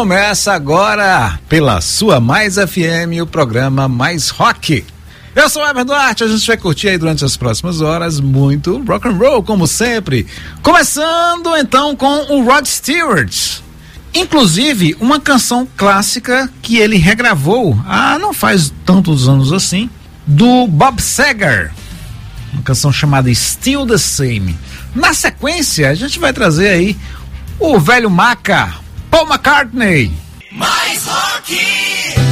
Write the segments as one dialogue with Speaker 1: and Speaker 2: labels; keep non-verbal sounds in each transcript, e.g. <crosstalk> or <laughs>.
Speaker 1: Começa agora pela sua Mais FM, o programa Mais Rock. Eu sou o Eber Duarte, a gente vai curtir aí durante as próximas horas muito rock and roll, como sempre. Começando então com o Rod Stewart. Inclusive, uma canção clássica que ele regravou há não faz tantos anos assim, do Bob Seger. Uma canção chamada Still the Same. Na sequência, a gente vai trazer aí o velho Maca, Paul McCartney.
Speaker 2: Mais rock!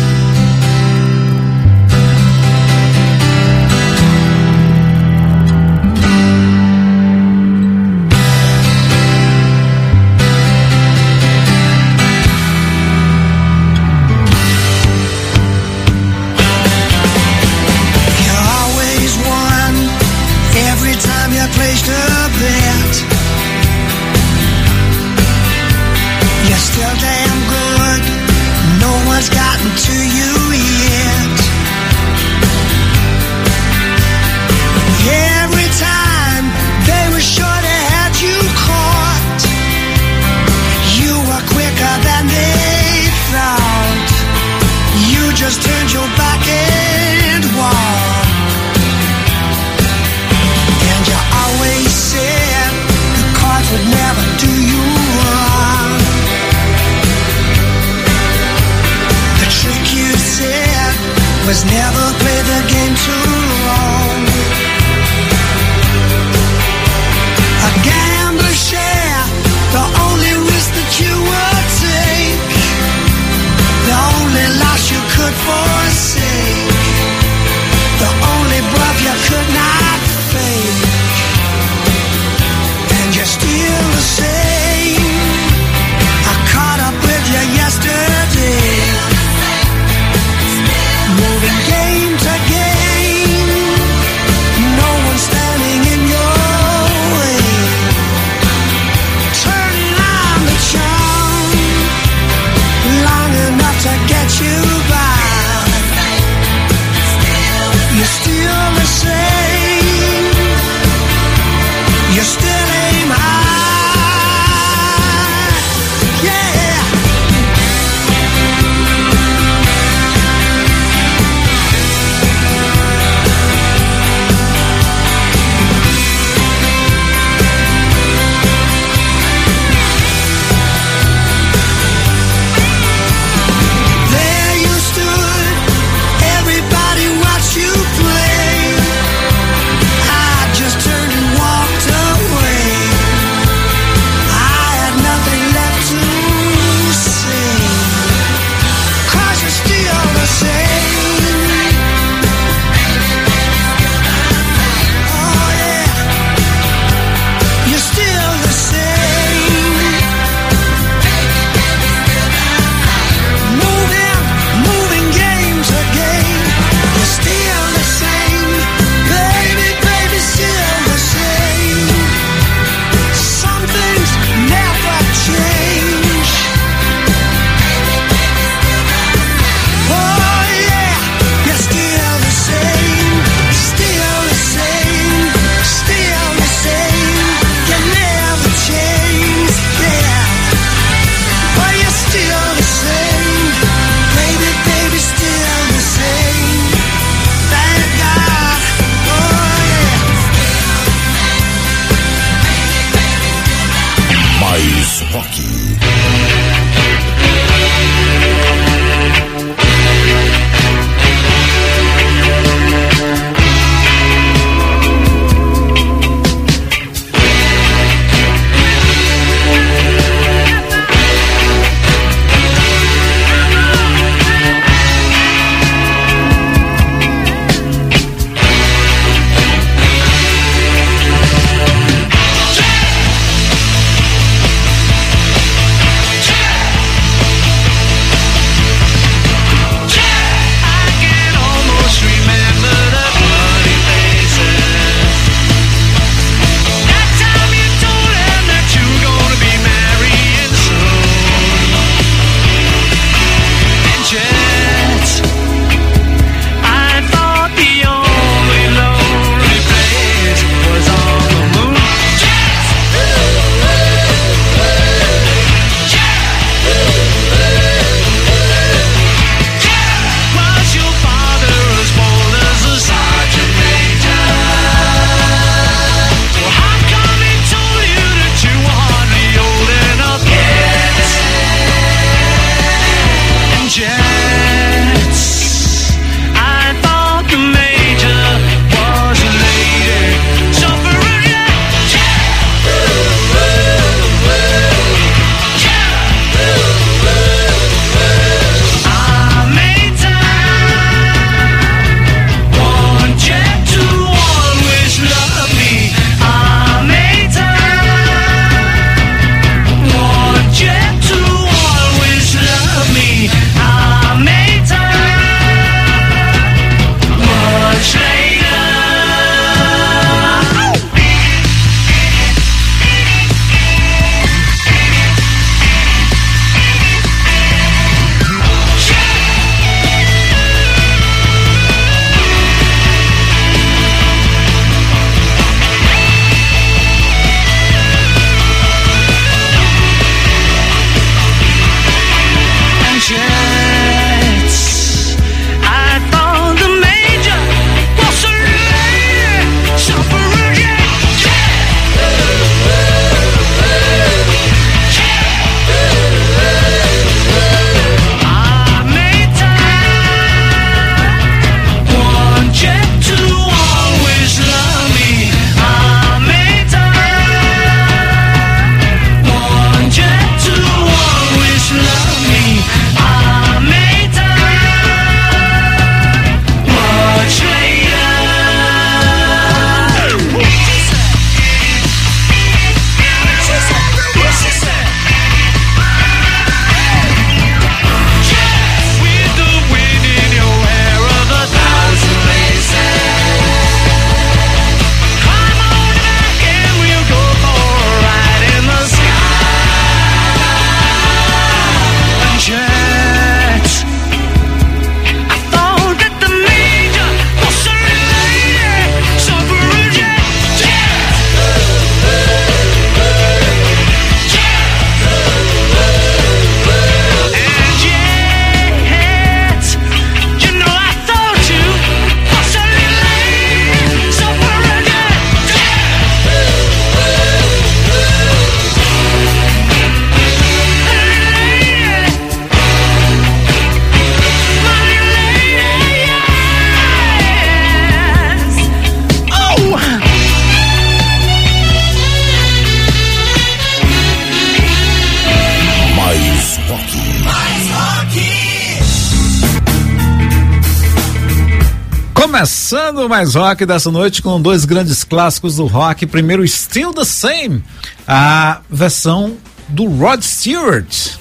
Speaker 3: Começando mais rock dessa noite com dois grandes clássicos do rock. Primeiro, Still the Same, a versão do Rod Stewart.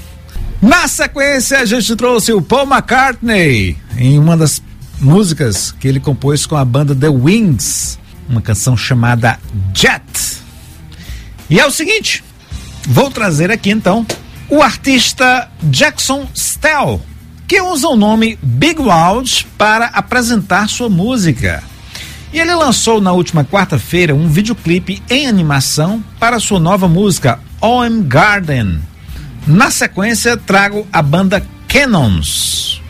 Speaker 3: Na sequência, a gente trouxe o Paul McCartney em uma das músicas que ele compôs com a banda The Wings, uma canção chamada Jet. E é o seguinte, vou trazer aqui então o artista Jackson Stell que usa o nome Big Loud para apresentar sua música. E ele lançou na última quarta-feira um videoclipe em animação para sua nova música OM Garden. Na sequência, trago a banda Cannons.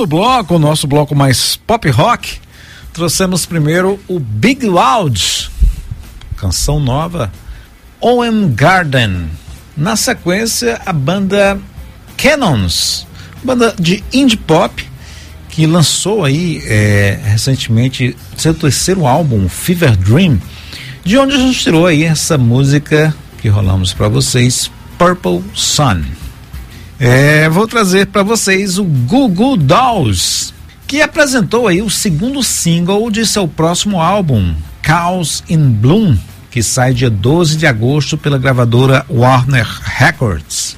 Speaker 1: Segundo bloco, o nosso bloco mais pop rock, trouxemos primeiro o Big Loud, canção nova, Owen Garden. Na sequência, a banda Cannons, banda de indie pop, que lançou aí é, recentemente seu terceiro álbum, Fever Dream, de onde a gente tirou aí essa música que rolamos para vocês, Purple Sun. É, vou trazer para vocês o Google Dolls, que apresentou aí o segundo single de seu próximo álbum, Chaos in Bloom, que sai dia 12 de agosto pela gravadora Warner Records.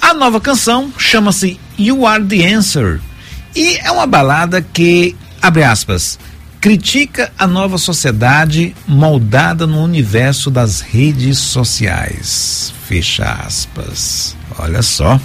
Speaker 1: A nova canção chama-se You Are the Answer e é uma balada que, abre aspas, critica a nova sociedade moldada no universo das redes sociais. Fecha aspas. Olha só.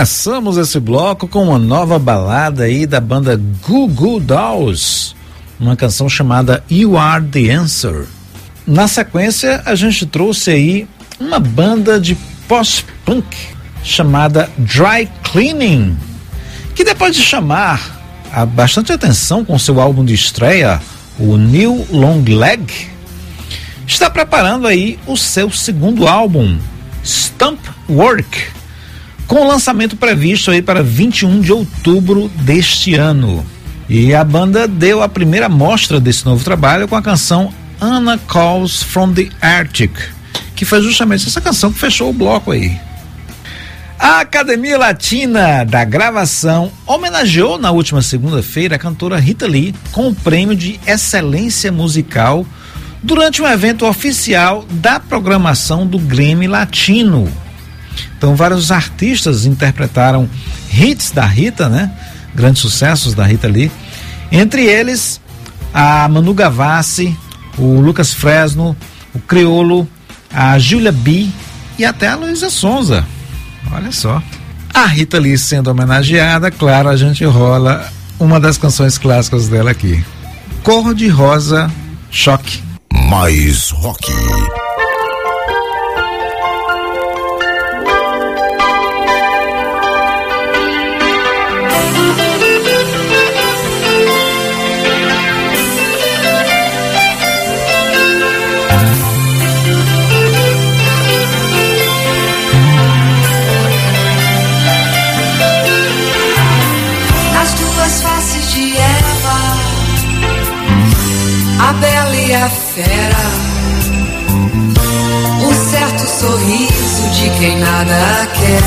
Speaker 1: Começamos esse bloco com uma nova balada aí da banda Goo Goo Dolls, uma canção chamada You Are the Answer. Na sequência, a gente trouxe aí uma banda de post-punk chamada Dry Cleaning, que depois de chamar a bastante atenção com seu álbum de estreia, o New Long Leg, está preparando aí o seu segundo álbum, Stump Work com o lançamento previsto aí para 21 de outubro deste ano. E a banda deu a primeira mostra desse novo trabalho com a canção Anna Calls from the Arctic, que foi justamente essa canção que fechou o bloco aí. A Academia Latina da Gravação homenageou na última segunda-feira a cantora Rita Lee com o prêmio de Excelência Musical durante um evento oficial da programação do Grammy Latino. Então, vários artistas interpretaram hits da Rita, né? Grandes sucessos da Rita Lee. Entre eles, a Manu Gavassi, o Lucas Fresno, o Criolo, a Júlia B e até a Luísa Sonza. Olha só. A Rita Lee sendo homenageada, claro, a gente rola uma das canções clássicas dela aqui. Cor de Rosa Choque.
Speaker 2: Mais rock.
Speaker 4: E a fera. Um certo sorriso de quem nada quer.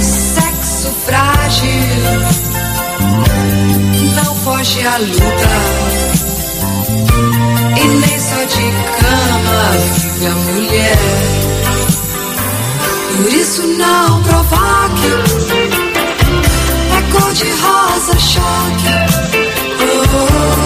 Speaker 4: Sexo frágil, não foge à luta. E nem só de cama vive a mulher. Por isso não provoque cor de rosa choque. oh.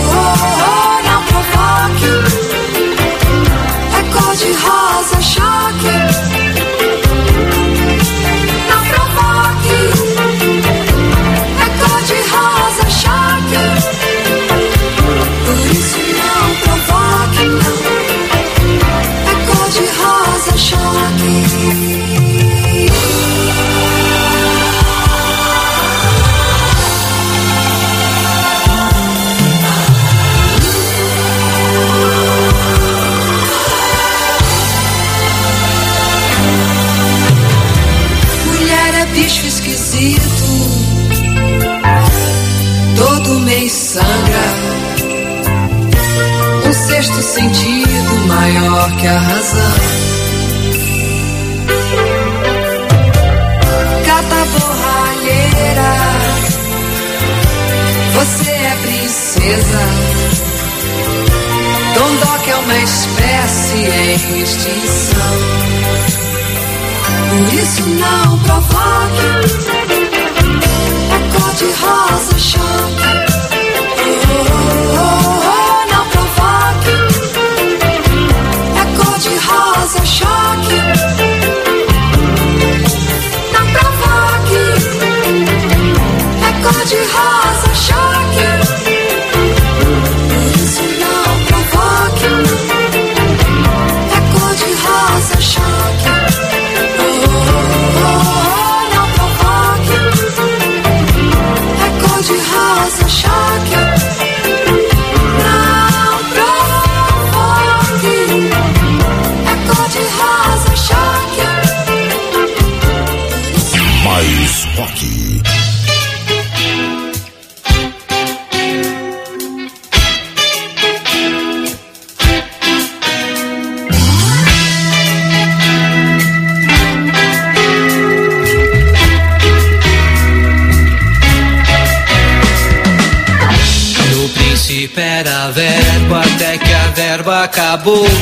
Speaker 5: Acabou.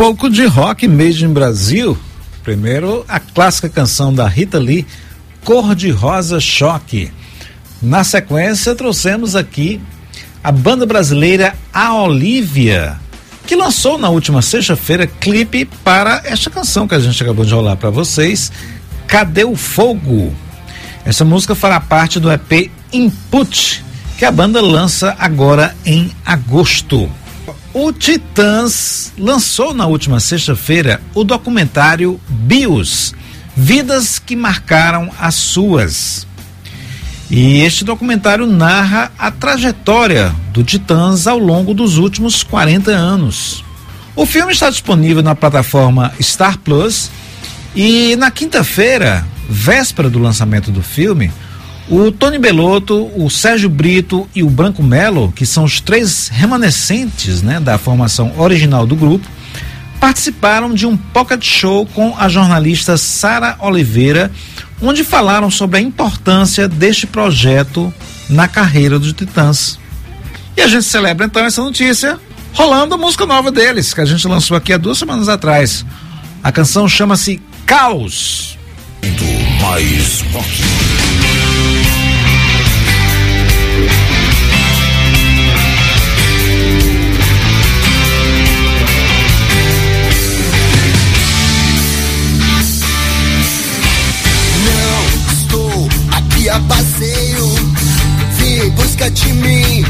Speaker 1: Pouco de rock made in Brasil. Primeiro, a clássica canção da Rita Lee, Cor de Rosa Choque. Na sequência, trouxemos aqui a banda brasileira A Olivia, que lançou na última sexta-feira clipe para esta canção que a gente acabou de rolar para vocês, Cadê o Fogo? Essa música fará parte do EP Input, que a banda lança agora em agosto. O Titãs lançou na última sexta-feira o documentário Bios Vidas que Marcaram as Suas. E este documentário narra a trajetória do Titãs ao longo dos últimos 40 anos. O filme está disponível na plataforma Star Plus e na quinta-feira, véspera do lançamento do filme, o Tony Belotto, o Sérgio Brito e o Branco Melo, que são os três remanescentes né, da formação original do grupo, participaram de um pocket show com a jornalista Sara Oliveira, onde falaram sobre a importância deste projeto na carreira dos Titãs. E a gente celebra então essa notícia rolando a música nova deles, que a gente lançou aqui há duas semanas atrás. A canção chama-se Caos.
Speaker 2: Mais rock.
Speaker 6: A passeio, vim em busca de mim.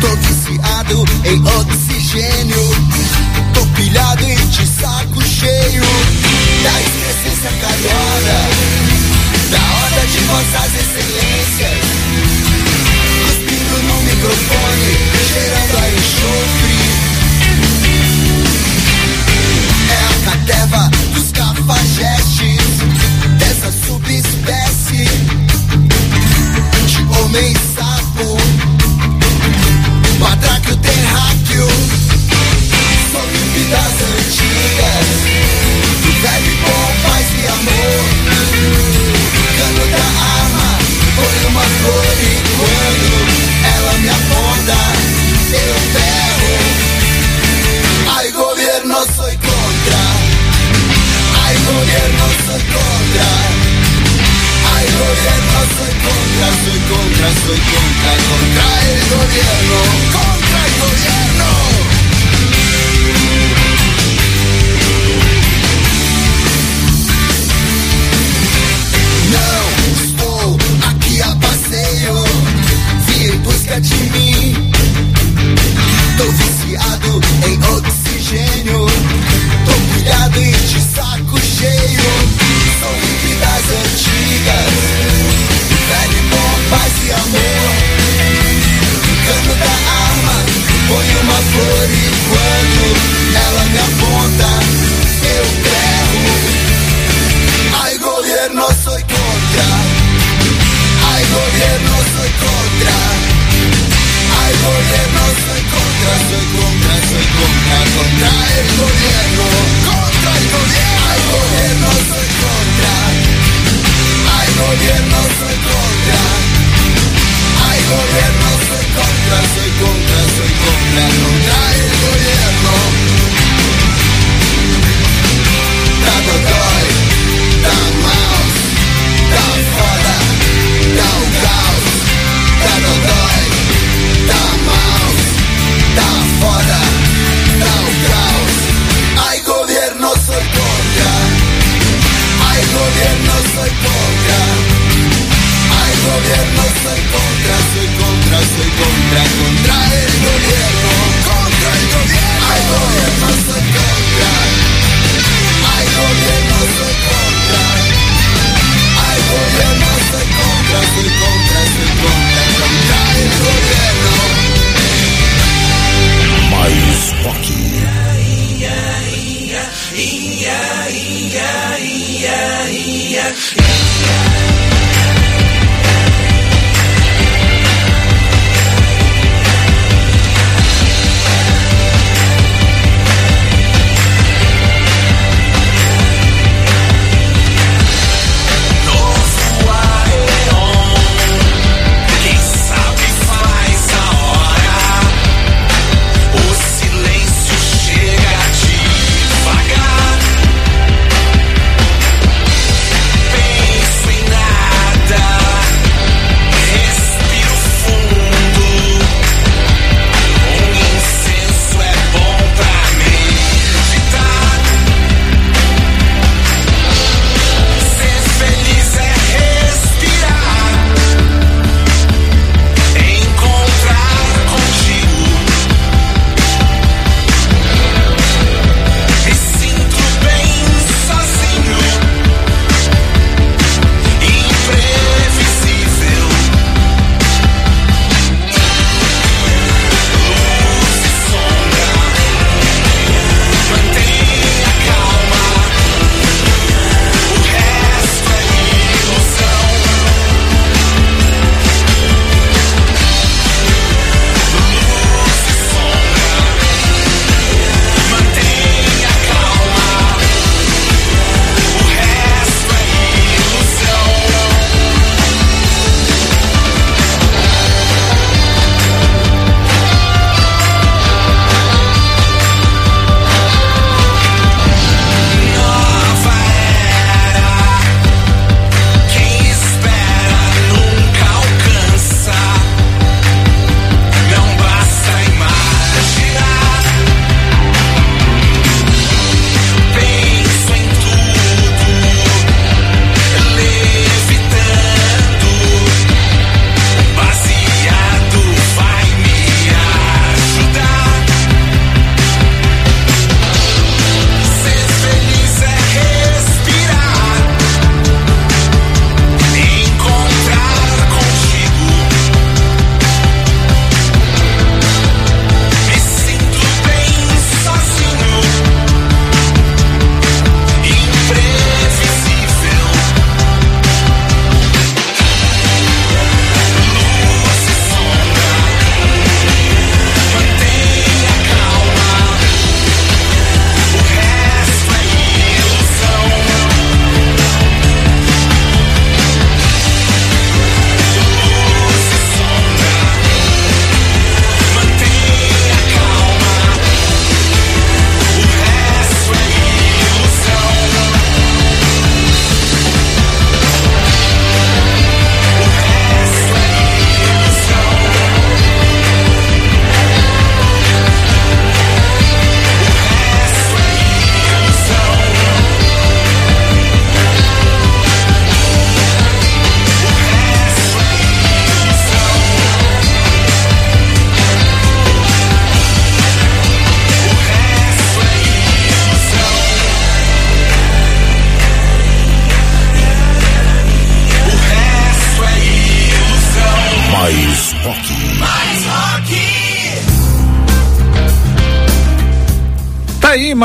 Speaker 6: Tô viciado em oxigênio, tô pilhado e de saco cheio da excrescência carioca, da ordem de vossas excelências. Cuspindo no microfone, cheirando a enxofre. É a cateva dos cafajestes dessa subespécie de homem sapo, patráquio terráqueo, sobre vidas antigas,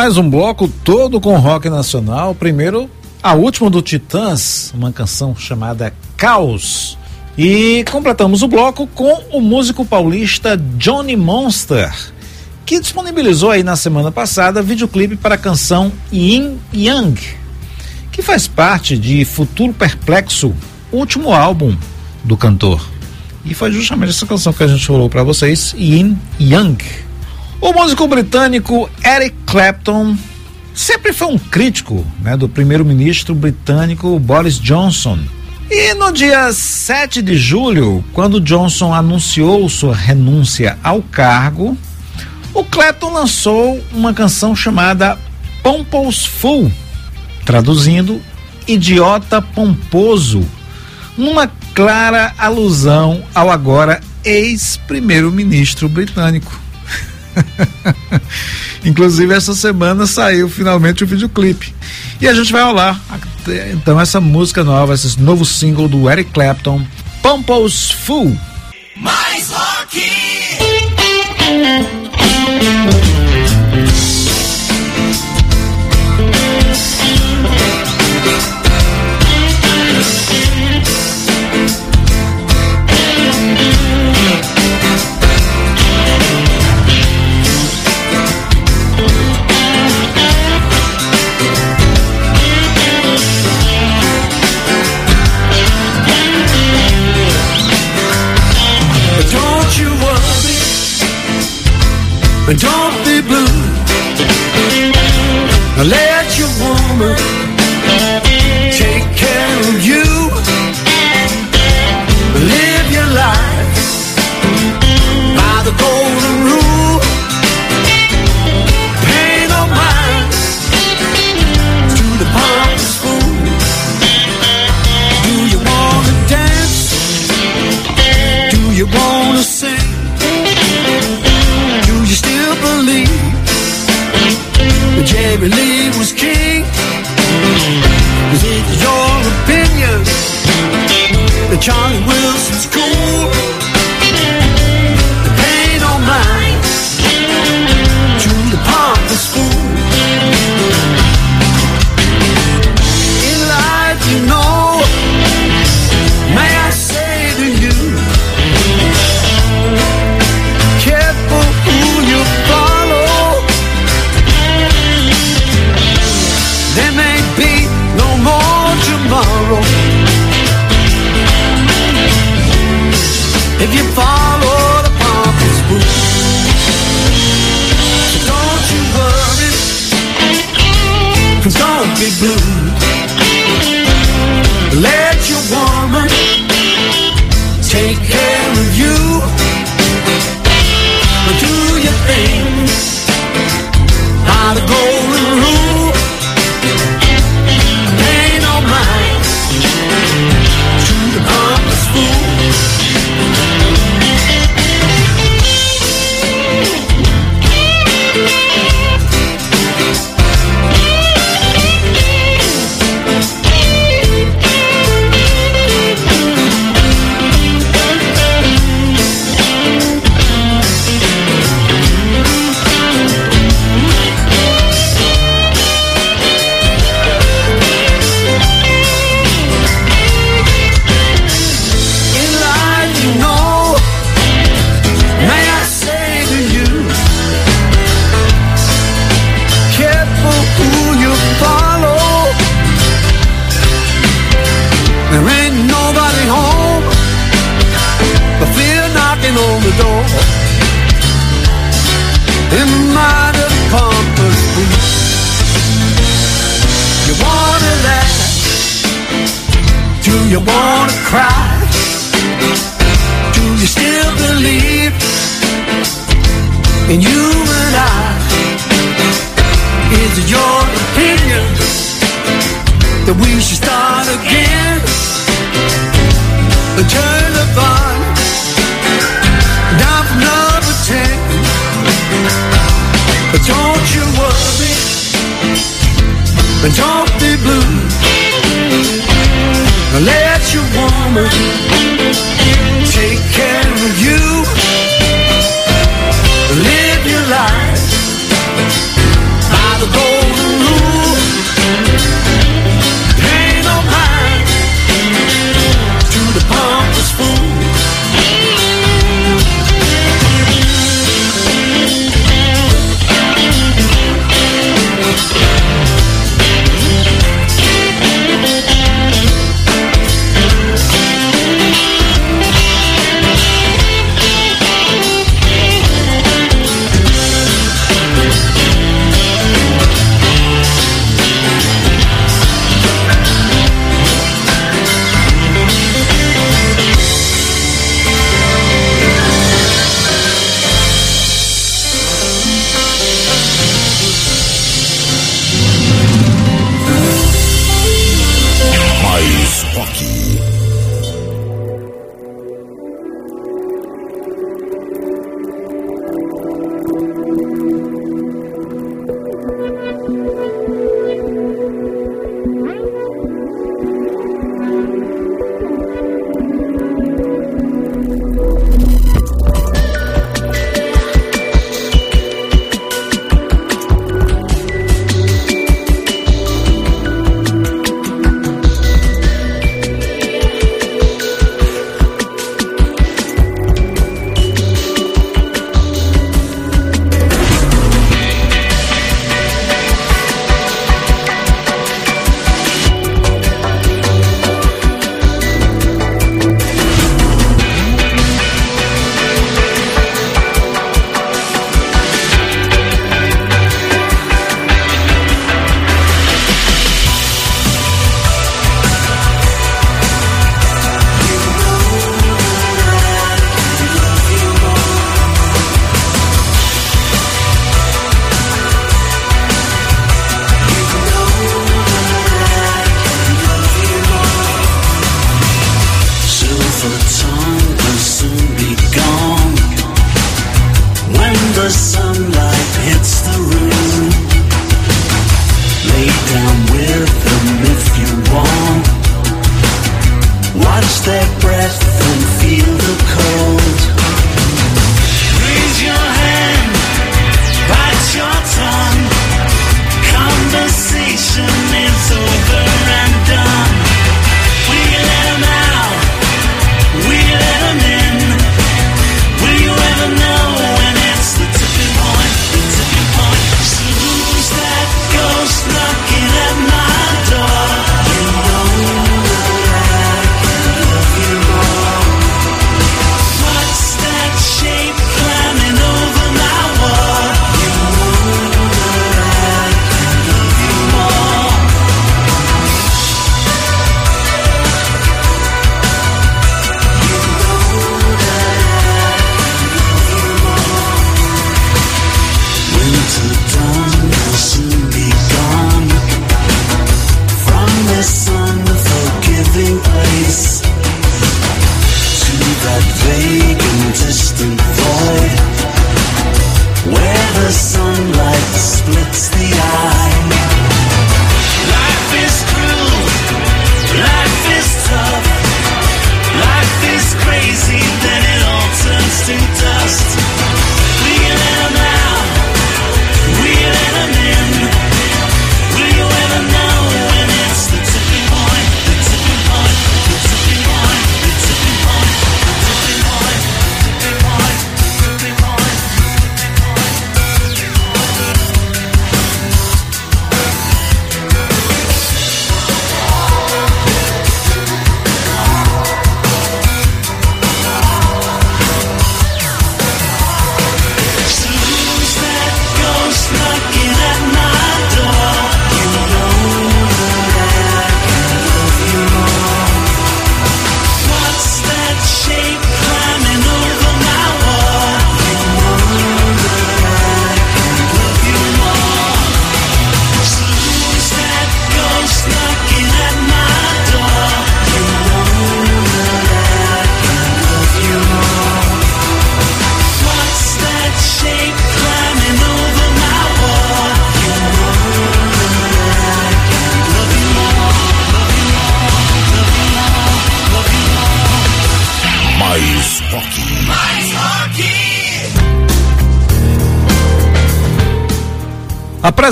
Speaker 2: mais
Speaker 1: um bloco todo com rock nacional. Primeiro, a última do Titãs, uma canção chamada Caos. E completamos o bloco com o músico paulista Johnny Monster, que disponibilizou aí na semana passada videoclipe para a canção Yin Yang, que faz parte de Futuro Perplexo, último álbum do cantor. E foi justamente essa canção que a gente falou para vocês, Yin Yang. O músico britânico Eric Clapton sempre foi um crítico né, do primeiro-ministro britânico Boris Johnson. E no dia 7 de julho, quando Johnson anunciou sua renúncia ao cargo, o Clapton lançou uma canção chamada Pompous Fool, traduzindo Idiota Pomposo, numa clara alusão ao agora ex-primeiro-ministro britânico. <laughs> Inclusive, essa semana saiu finalmente o videoclipe. E a gente vai rolar então essa música nova, esse novo single do Eric Clapton, Pompous Fool.
Speaker 5: Mais rock!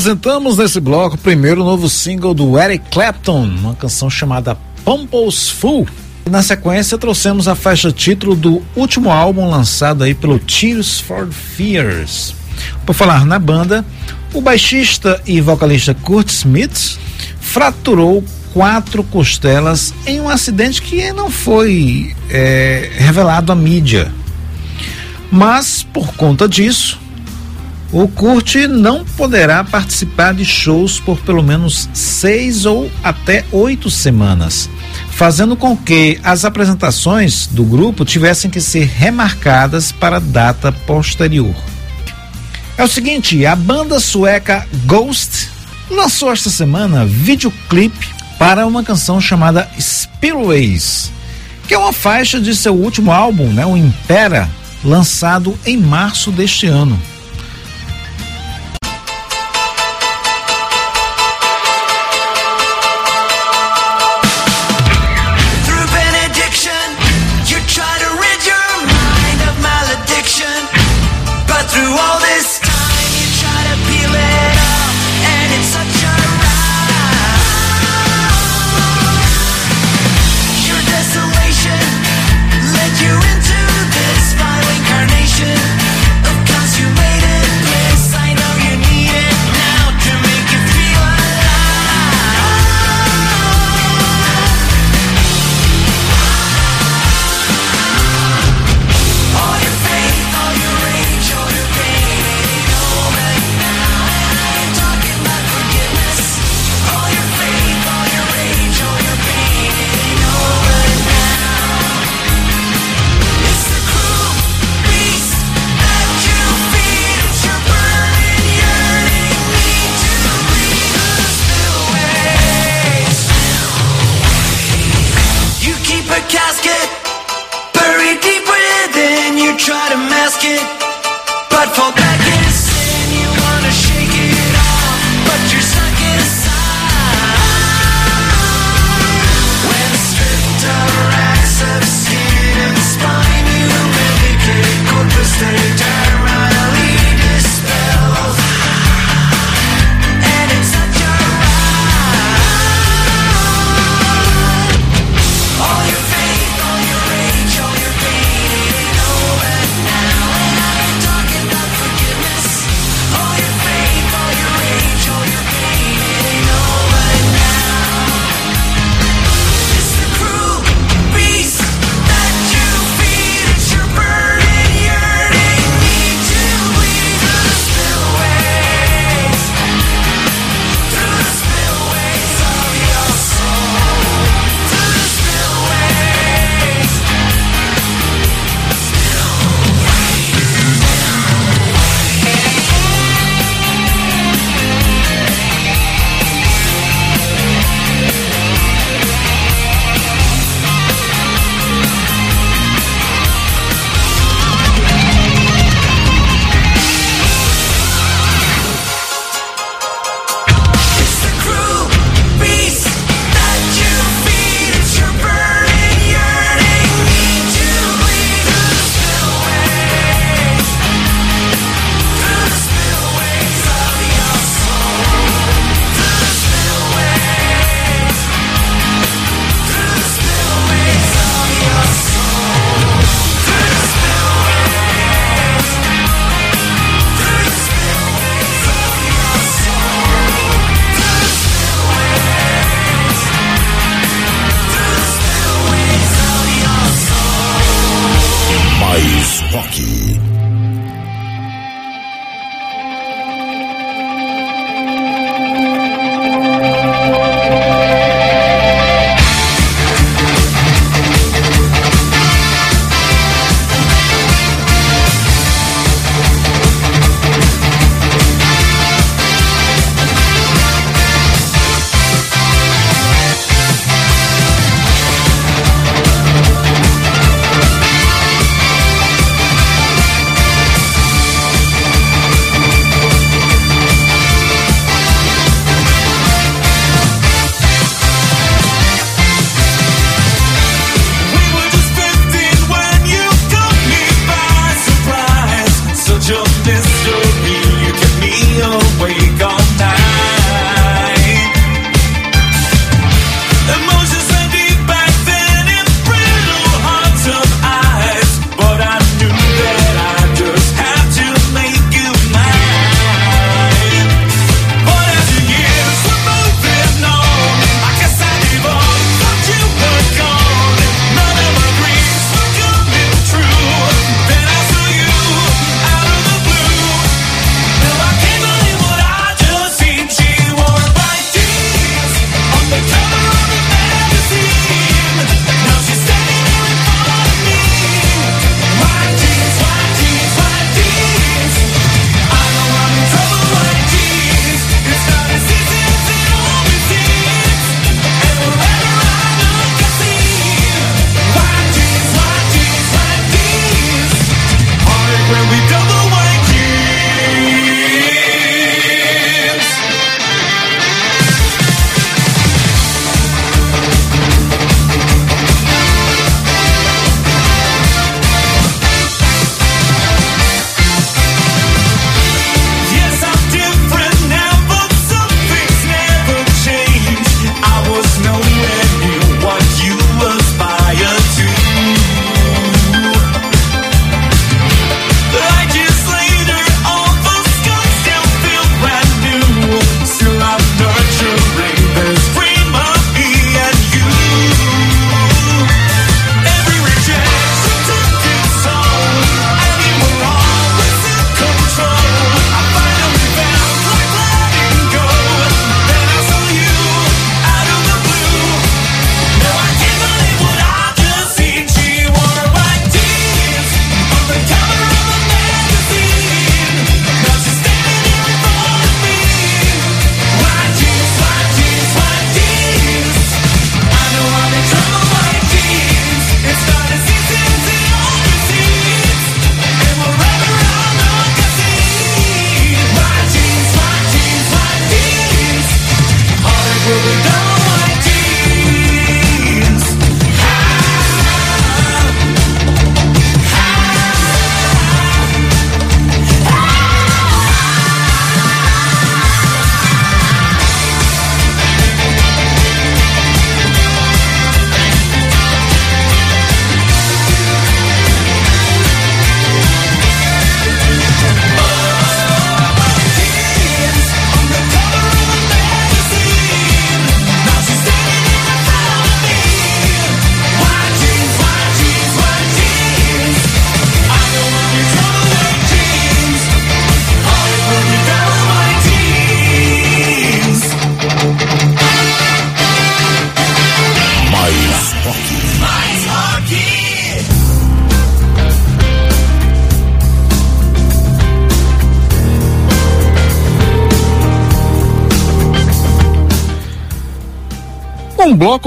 Speaker 1: Apresentamos nesse bloco o primeiro novo single do Eric Clapton, uma canção chamada Pumple's Fool. Na sequência, trouxemos a faixa título do último álbum lançado aí pelo Tears for Fears. Por falar na banda, o baixista e vocalista Kurt Smith fraturou quatro costelas em um acidente que não foi é, revelado à mídia. Mas, por conta disso, o Kurt não poderá participar de shows por pelo menos seis ou até oito semanas, fazendo com que as apresentações do grupo tivessem que ser remarcadas para data posterior. É o seguinte, a banda sueca Ghost lançou esta semana videoclipe para uma canção chamada Spillways, que é uma faixa de seu último álbum, né, o Impera, lançado em março deste ano.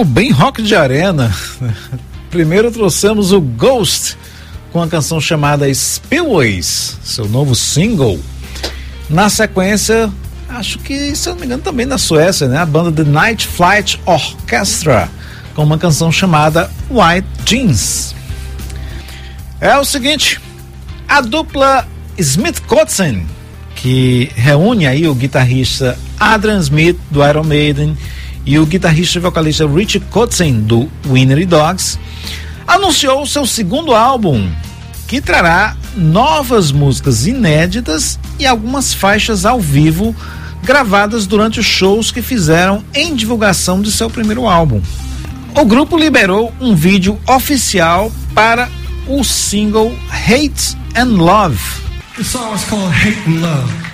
Speaker 1: Bem rock de arena. Primeiro trouxemos o Ghost com a canção chamada Spillways, seu novo single. Na sequência, acho que, se eu não me engano, também na Suécia, né? A banda The Night Flight Orchestra com uma canção chamada White Jeans. É o seguinte, a dupla Smith Kotzen, que reúne aí o guitarrista Adrian Smith do Iron Maiden e o guitarrista e vocalista Rich Kotzen do Winnery Dogs, anunciou seu segundo álbum, que trará novas músicas inéditas e algumas faixas ao vivo gravadas durante os shows que fizeram em divulgação de seu primeiro álbum. O grupo liberou um vídeo oficial para o single Hate and Love.
Speaker 2: The song is called Hate and Love.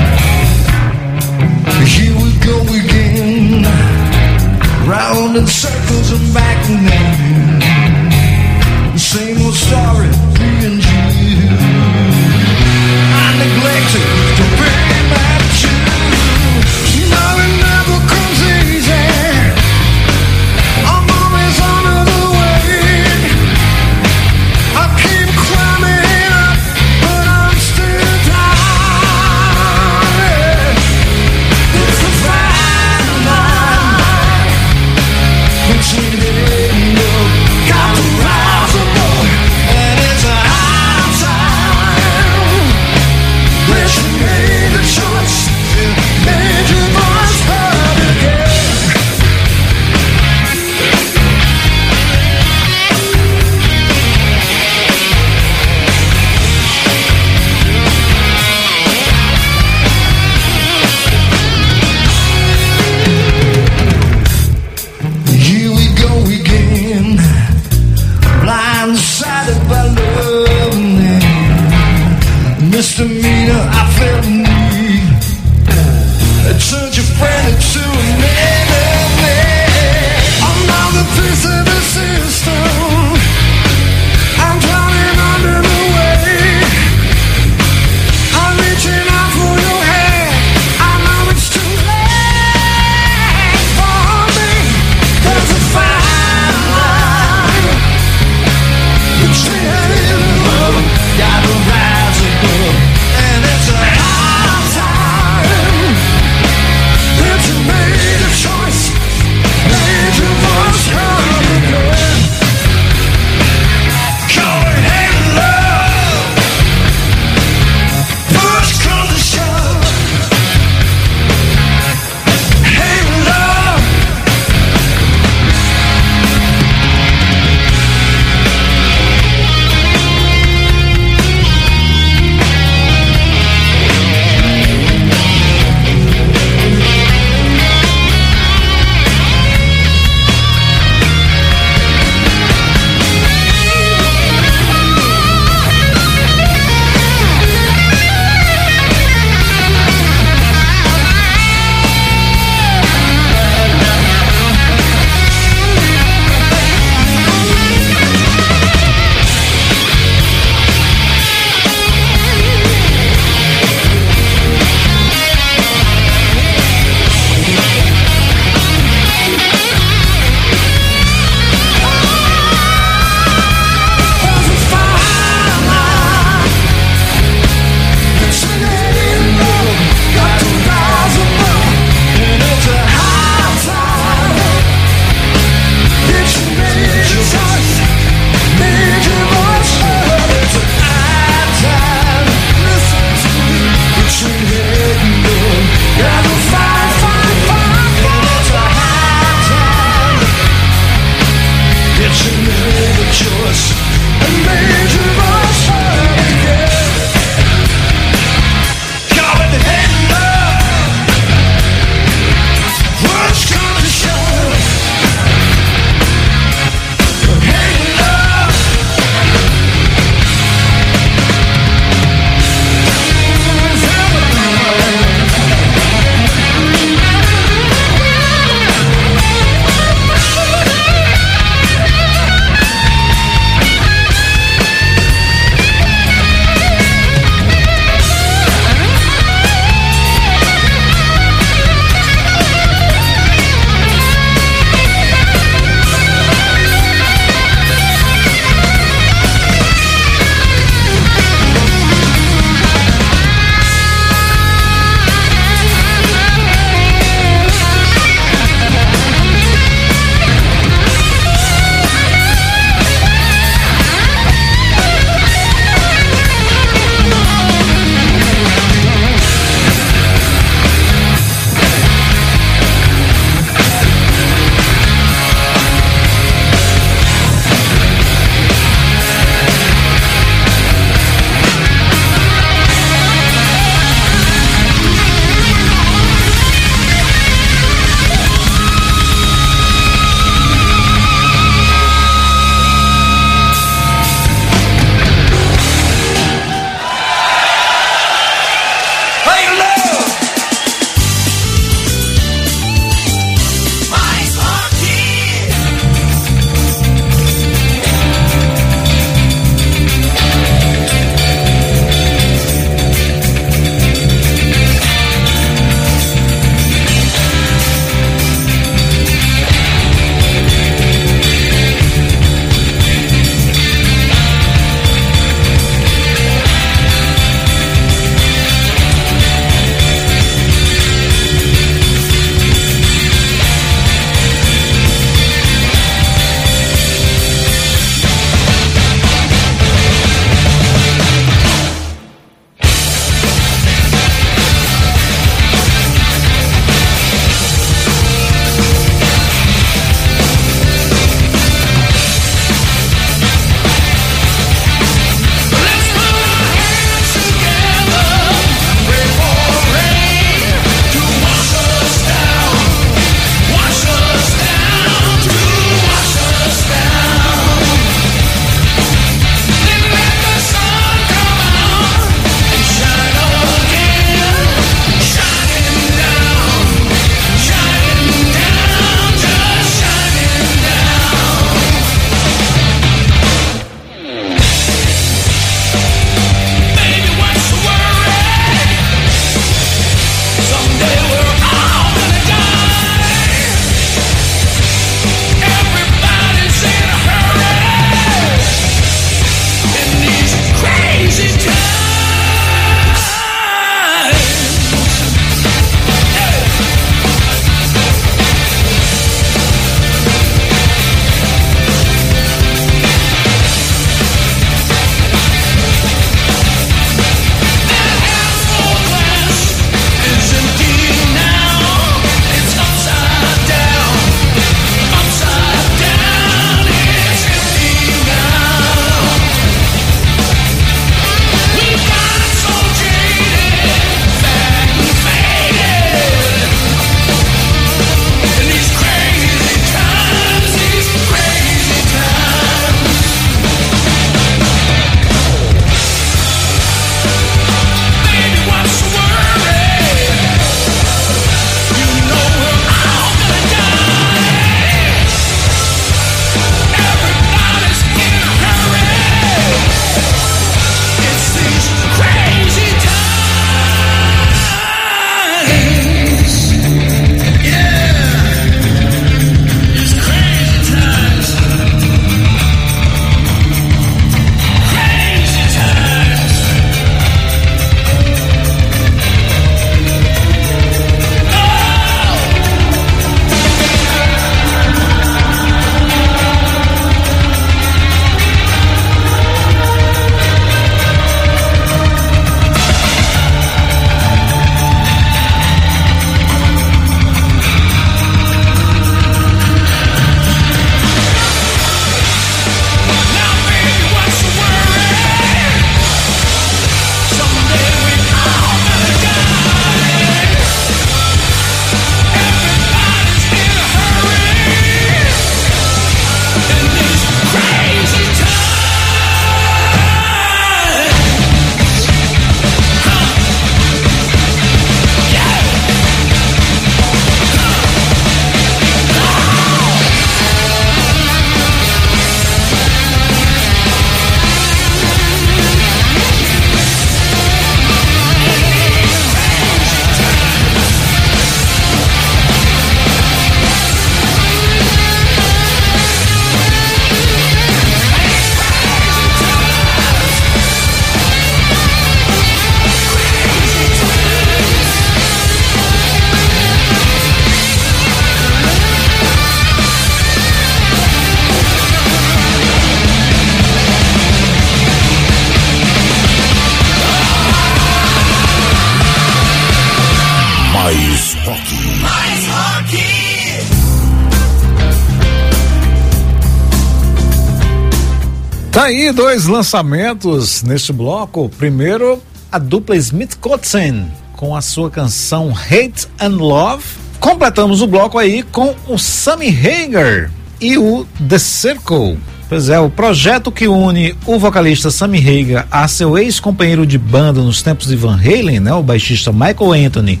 Speaker 1: Aí dois lançamentos neste bloco. Primeiro, a dupla Smith Kotzen com a sua canção Hate and Love. Completamos o bloco aí com o Sammy Hagar e o The Circle. Pois é, o projeto que une o vocalista Sammy Hagar a seu ex-companheiro de banda nos tempos de Van Halen, né, o baixista Michael Anthony,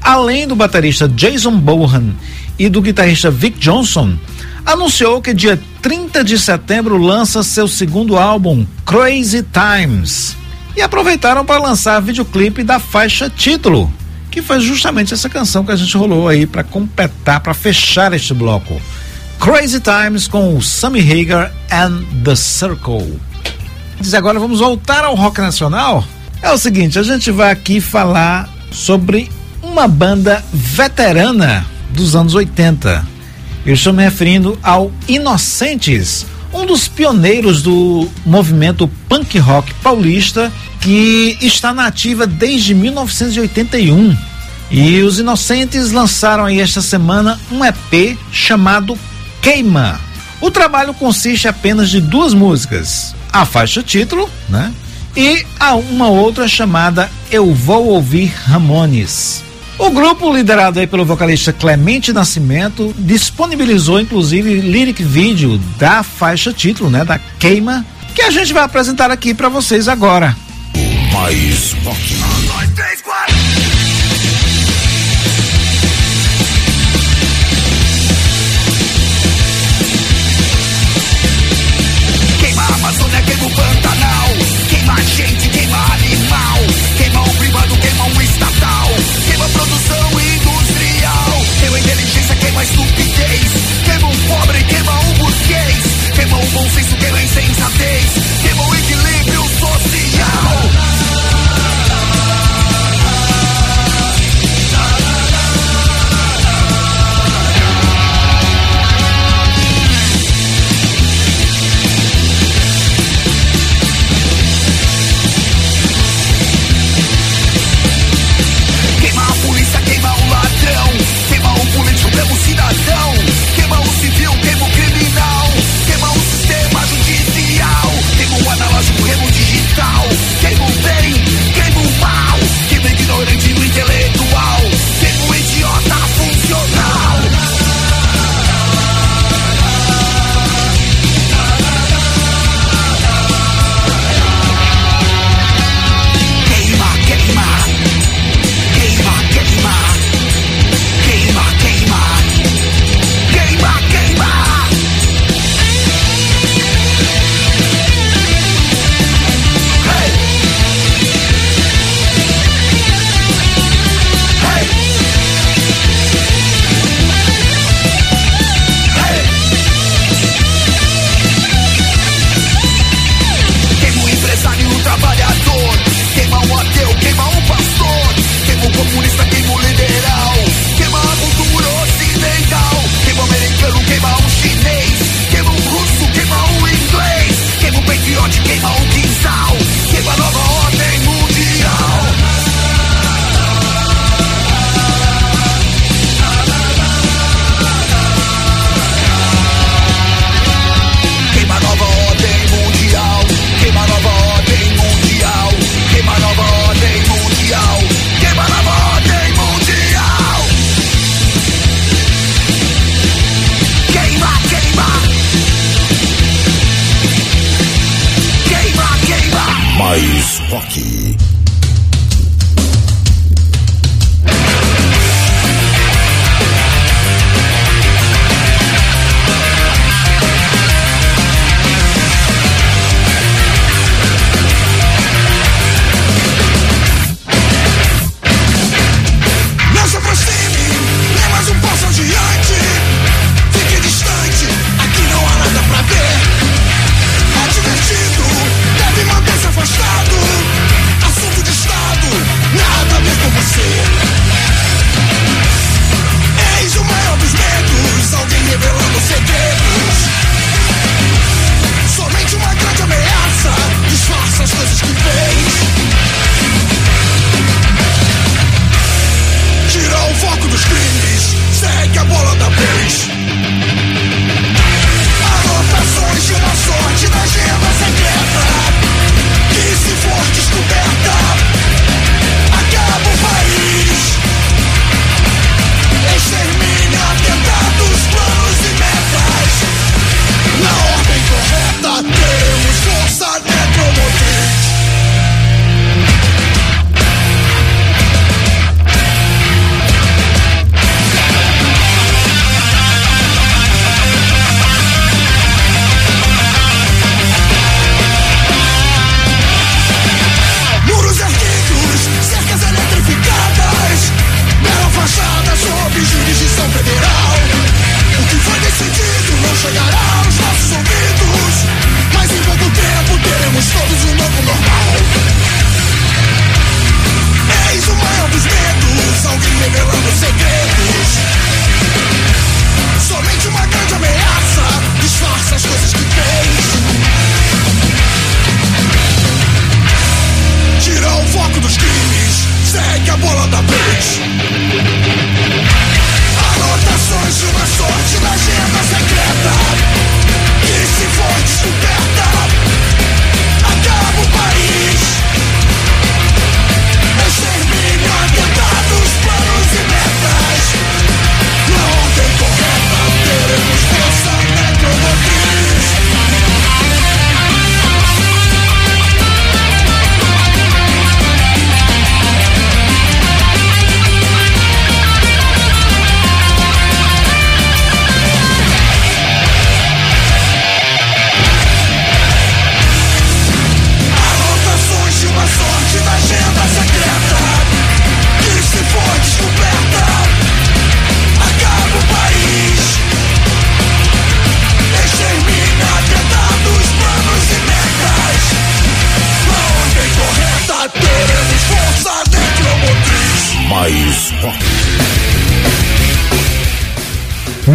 Speaker 1: além do baterista Jason Bohan e do guitarrista Vic Johnson, anunciou que dia 30 de setembro lança seu segundo álbum, Crazy Times. E aproveitaram para lançar videoclipe da faixa título, que foi justamente essa canção que a gente rolou aí para completar, para fechar este bloco. Crazy Times com o Sammy Hagar and The Circle. Diz agora vamos voltar ao rock nacional. É o seguinte, a gente vai aqui falar sobre uma banda veterana dos anos 80. Eu estou me referindo ao Inocentes, um dos pioneiros do movimento punk rock paulista que está na ativa desde 1981. E os Inocentes lançaram aí esta semana um EP chamado Queima. O trabalho consiste apenas de duas músicas: a faixa título, né? E a uma outra chamada Eu Vou Ouvir Ramones. O grupo, liderado aí pelo vocalista Clemente Nascimento, disponibilizou inclusive lyric vídeo da faixa título, né, da Queima, que a gente vai apresentar aqui para vocês agora.
Speaker 2: Mais rock.
Speaker 6: Queima a Amazônia, queima o Pantanal. Queima a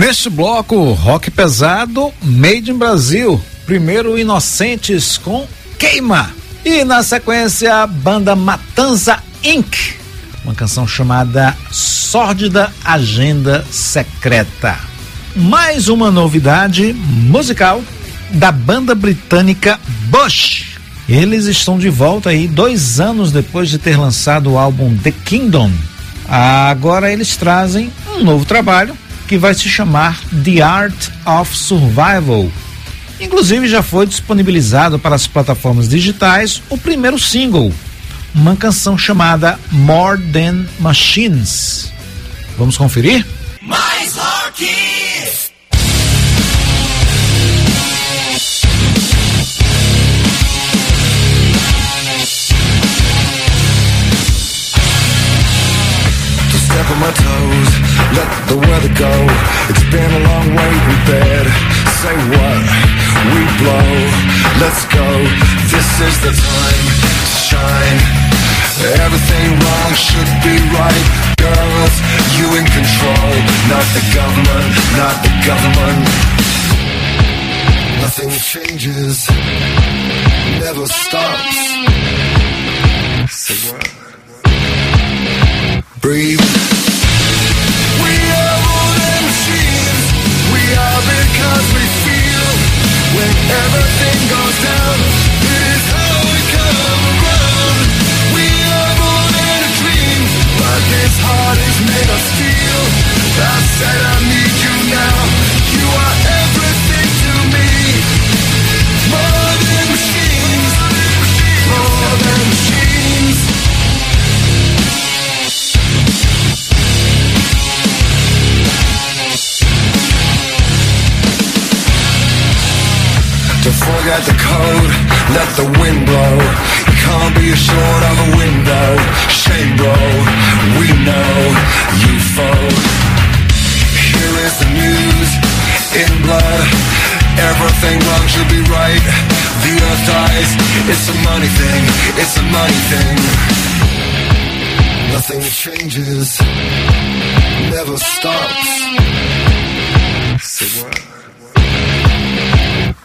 Speaker 1: Neste bloco, rock pesado, Made in Brasil. Primeiro Inocentes com Queima. E na sequência, banda Matanza Inc. Uma canção chamada Sórdida Agenda Secreta. Mais uma novidade musical da banda britânica Bush. Eles estão de volta aí dois anos depois de ter lançado o álbum The Kingdom. Agora eles trazem um novo trabalho que vai se chamar The Art of Survival. Inclusive já foi disponibilizado para as plataformas digitais o primeiro single, uma canção chamada More Than Machines. Vamos conferir?
Speaker 2: Mais!
Speaker 7: The weather go. It's been a long way, in bed. Say what? We blow. Let's go. This is the time to shine. Everything wrong should be right. Girls, you in control. Not the government, not the government. Nothing changes, never stops. Say what? breathe. This is how we come around. We are born in a dream. But this heart is made of steel. I said I need forget the code, let the wind blow. You can't be assured of a window. Shame, bro. We know you foe. Here is the news in blood. Everything wrong should be right. The earth dies. It's a money thing. It's a money thing. Nothing changes. Never stops. Say what?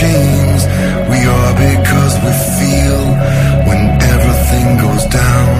Speaker 7: machines. We are because we feel when everything goes down.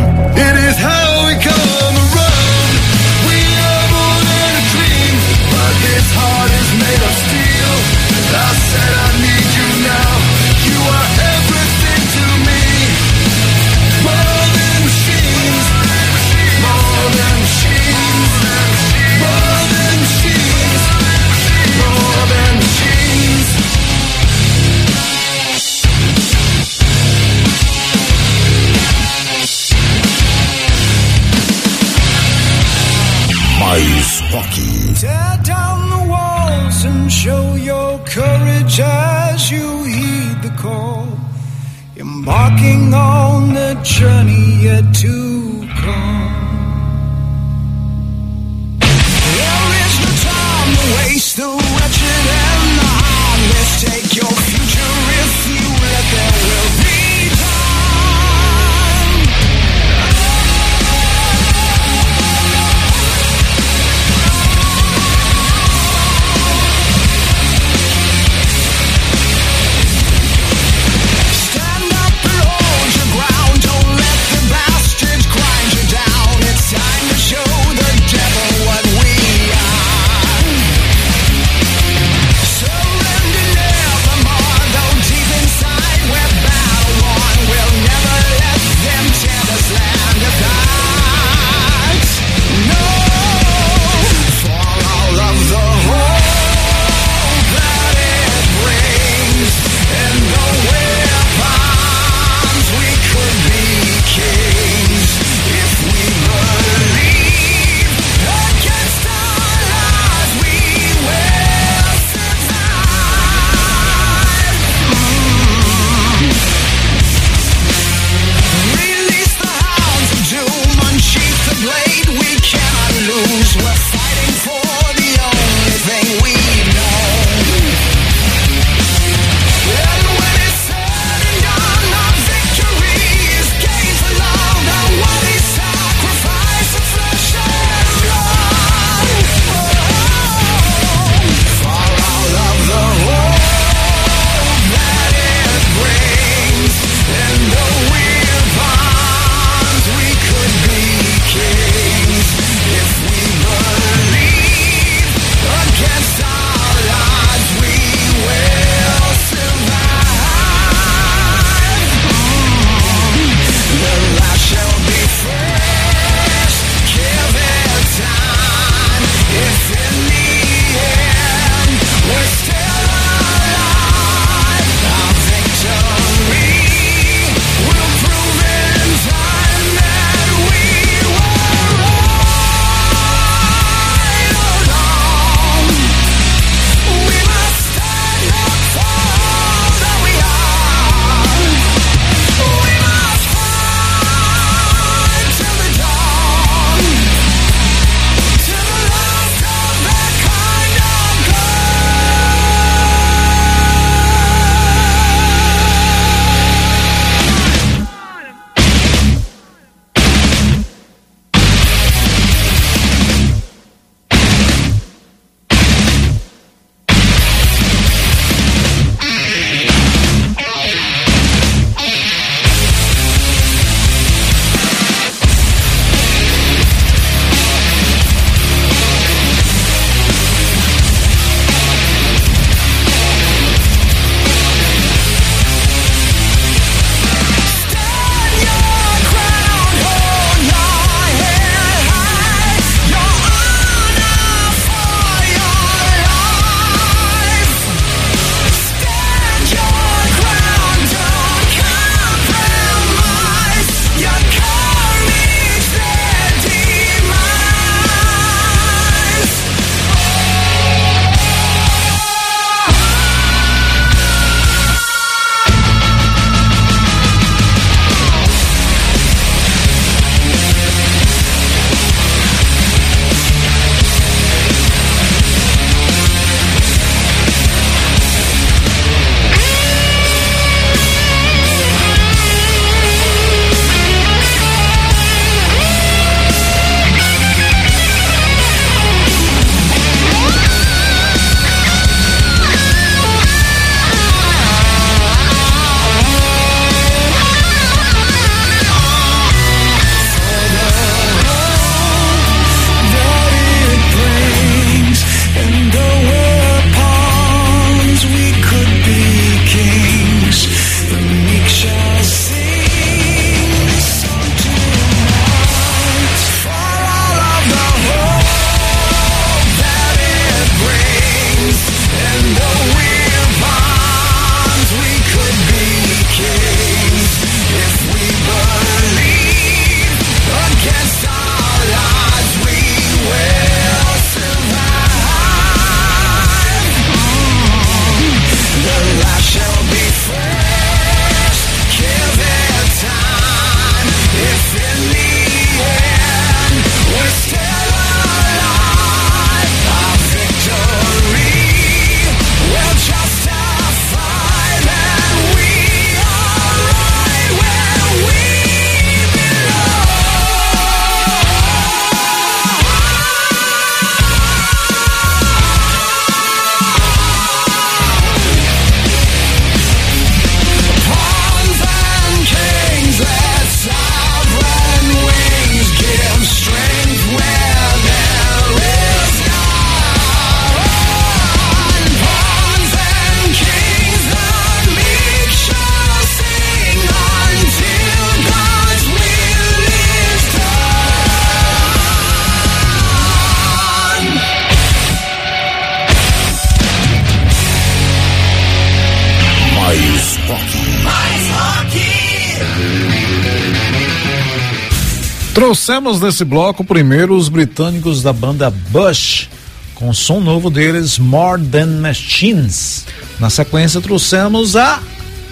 Speaker 1: Trouxemos nesse bloco primeiro os britânicos da banda Bush, com o som novo deles, More Than Machines. Na sequência, trouxemos a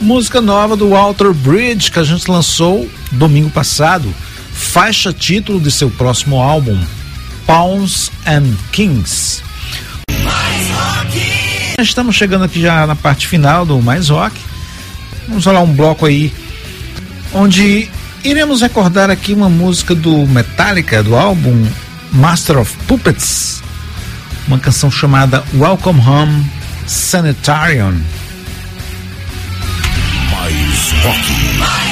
Speaker 1: música nova do Walter Bridge, que a gente lançou domingo passado, faixa título de seu próximo álbum, Pawns and Kings. Estamos chegando aqui já na parte final do Mais Rock. Vamos falar um bloco aí onde iremos recordar aqui uma música do Metallica, do álbum Master of Puppets, uma canção chamada Welcome Home Sanitarium.
Speaker 3: Mais rock.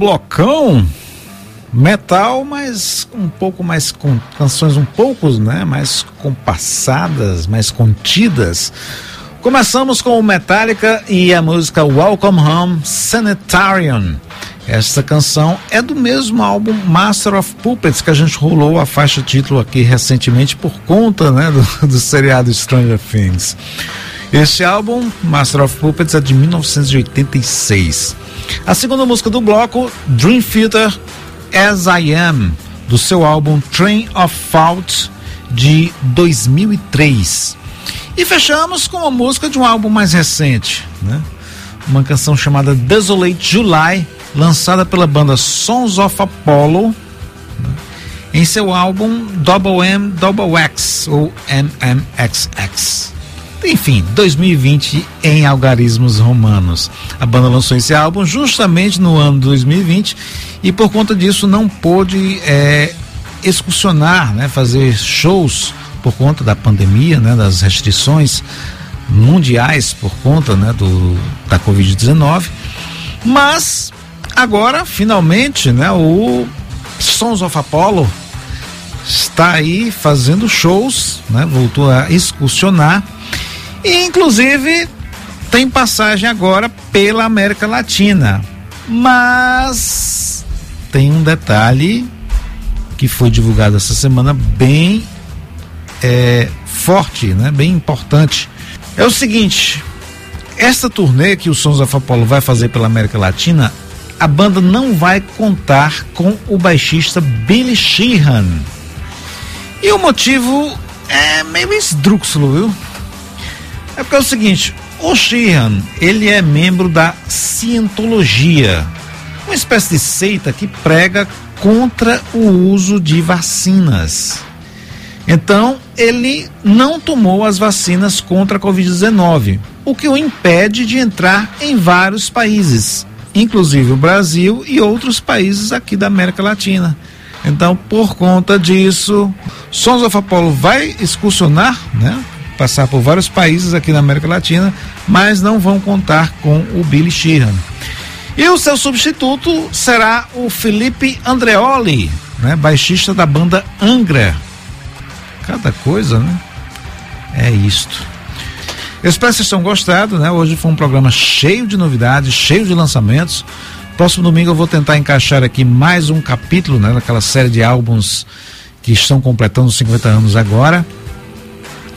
Speaker 1: Blocão metal, mas um pouco mais com canções um pouco, né, mais compassadas, mais contidas. Começamos com o Metallica e a música Welcome Home Sanitarium. Esta canção é do mesmo álbum Master of Puppets que a gente rolou a faixa título aqui recentemente por conta né, do, do seriado Stranger Things. Este álbum, Master of Puppets, é de 1986. A segunda música do bloco, Dream Theater As I Am, do seu álbum Train of Thought, de 2003. E fechamos com a música de um álbum mais recente, né? Uma canção chamada Desolate July, lançada pela banda Sons of Apollo, né? em seu álbum Double M Double X, ou MMXX. Enfim, 2020 em algarismos romanos. A banda lançou esse álbum justamente no ano 2020 e por conta disso não pôde é, excursionar, né, fazer shows por conta da pandemia, né, das restrições mundiais por conta né, do, da Covid-19. Mas agora, finalmente, né, o Sons of Apollo está aí fazendo shows, né, voltou a excursionar e inclusive tem passagem agora pela América Latina. Mas tem um detalhe que foi divulgado essa semana bem é, forte, né? bem importante. É o seguinte: esta turnê que o Sons of Apollo vai fazer pela América Latina, a banda não vai contar com o baixista Billy Sheehan. E o motivo é meio esdrúxulo, viu? É porque é o seguinte, o Sheehan, ele é membro da Cientologia, uma espécie de seita que prega contra o uso de vacinas. Então, ele não tomou as vacinas contra a Covid-19, o que o impede de entrar em vários países, inclusive o Brasil e outros países aqui da América Latina. Então, por conta disso, Sons of Apollo vai excursionar, né? Passar por vários países aqui na América Latina, mas não vão contar com o Billy Sheehan. E o seu substituto será o Felipe Andreoli, né? Baixista da banda Angra. Cada coisa, né? É isto. Eu espero que vocês tenham gostado, né? Hoje foi um programa cheio de novidades, cheio de lançamentos. Próximo domingo eu vou tentar encaixar aqui mais um capítulo, né? Série de álbuns que estão completando 50 anos agora,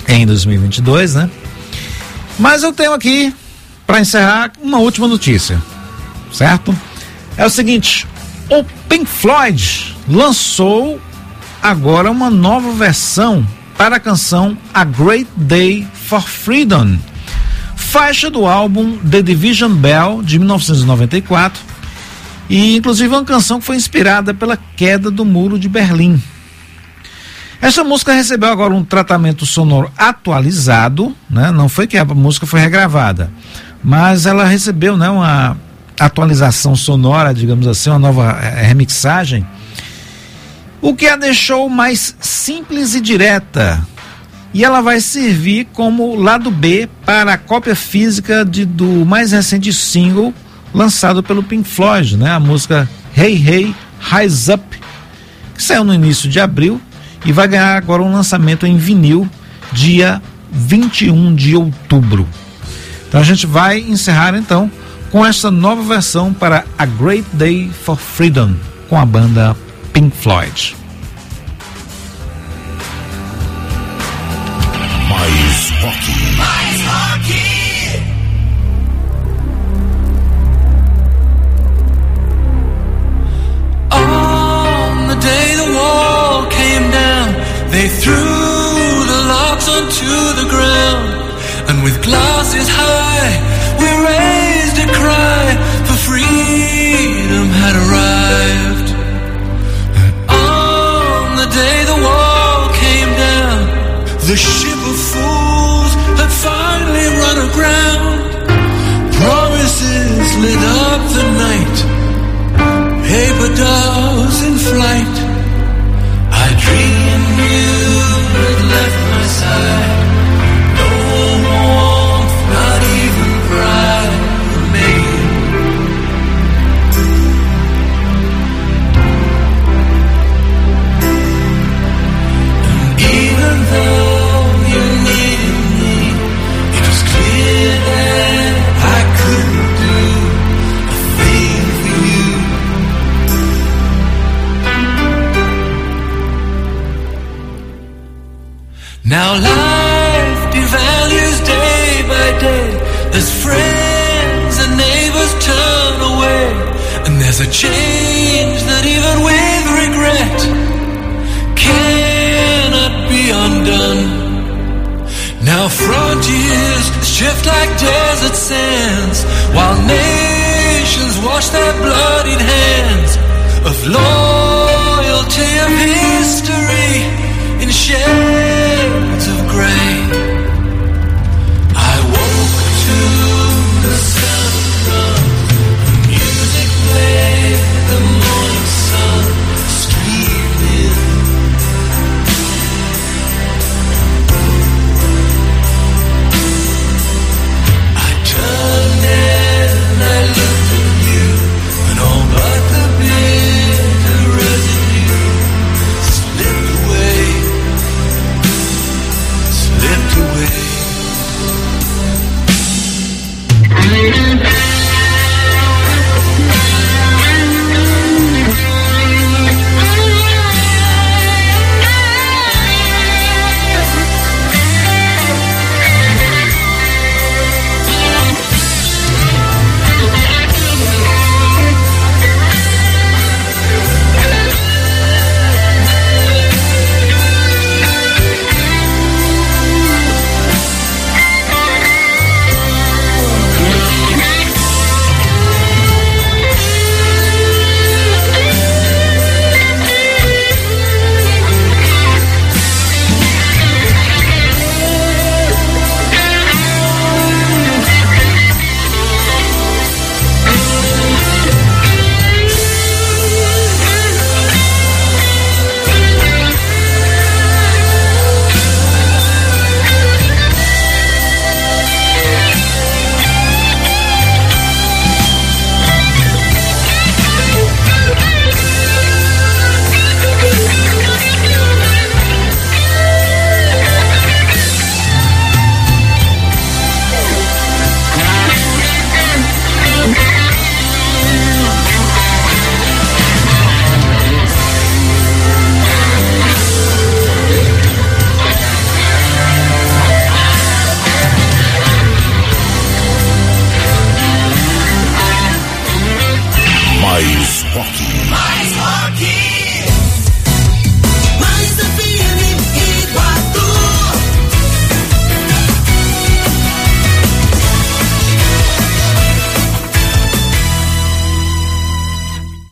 Speaker 1: em 2022, né? Mas eu tenho aqui, para encerrar, uma última notícia, certo? É o seguinte: o Pink Floyd lançou agora uma nova versão para a canção A Great Day for Freedom, faixa do álbum The Division Bell de 1994, e inclusive uma canção que foi inspirada pela queda do Muro de Berlim. Essa música recebeu agora um tratamento sonoro atualizado, né? Não foi que a música foi regravada, mas ela recebeu, né, uma atualização sonora, digamos assim, uma nova eh, remixagem o que a deixou mais simples e direta. E ela vai servir como lado B para a cópia física de, do mais recente single lançado pelo Pink Floyd, né? A música Hey Hey Rise Up, que saiu no início de abril e vai ganhar agora um lançamento em vinil dia 21 de outubro. Então a gente vai encerrar então com essa nova versão para A Great Day for Freedom com a banda Pink Floyd.
Speaker 2: Mais rock.
Speaker 5: They threw the logs onto the ground. And with glasses high, we raised a cry for freedom had arrived.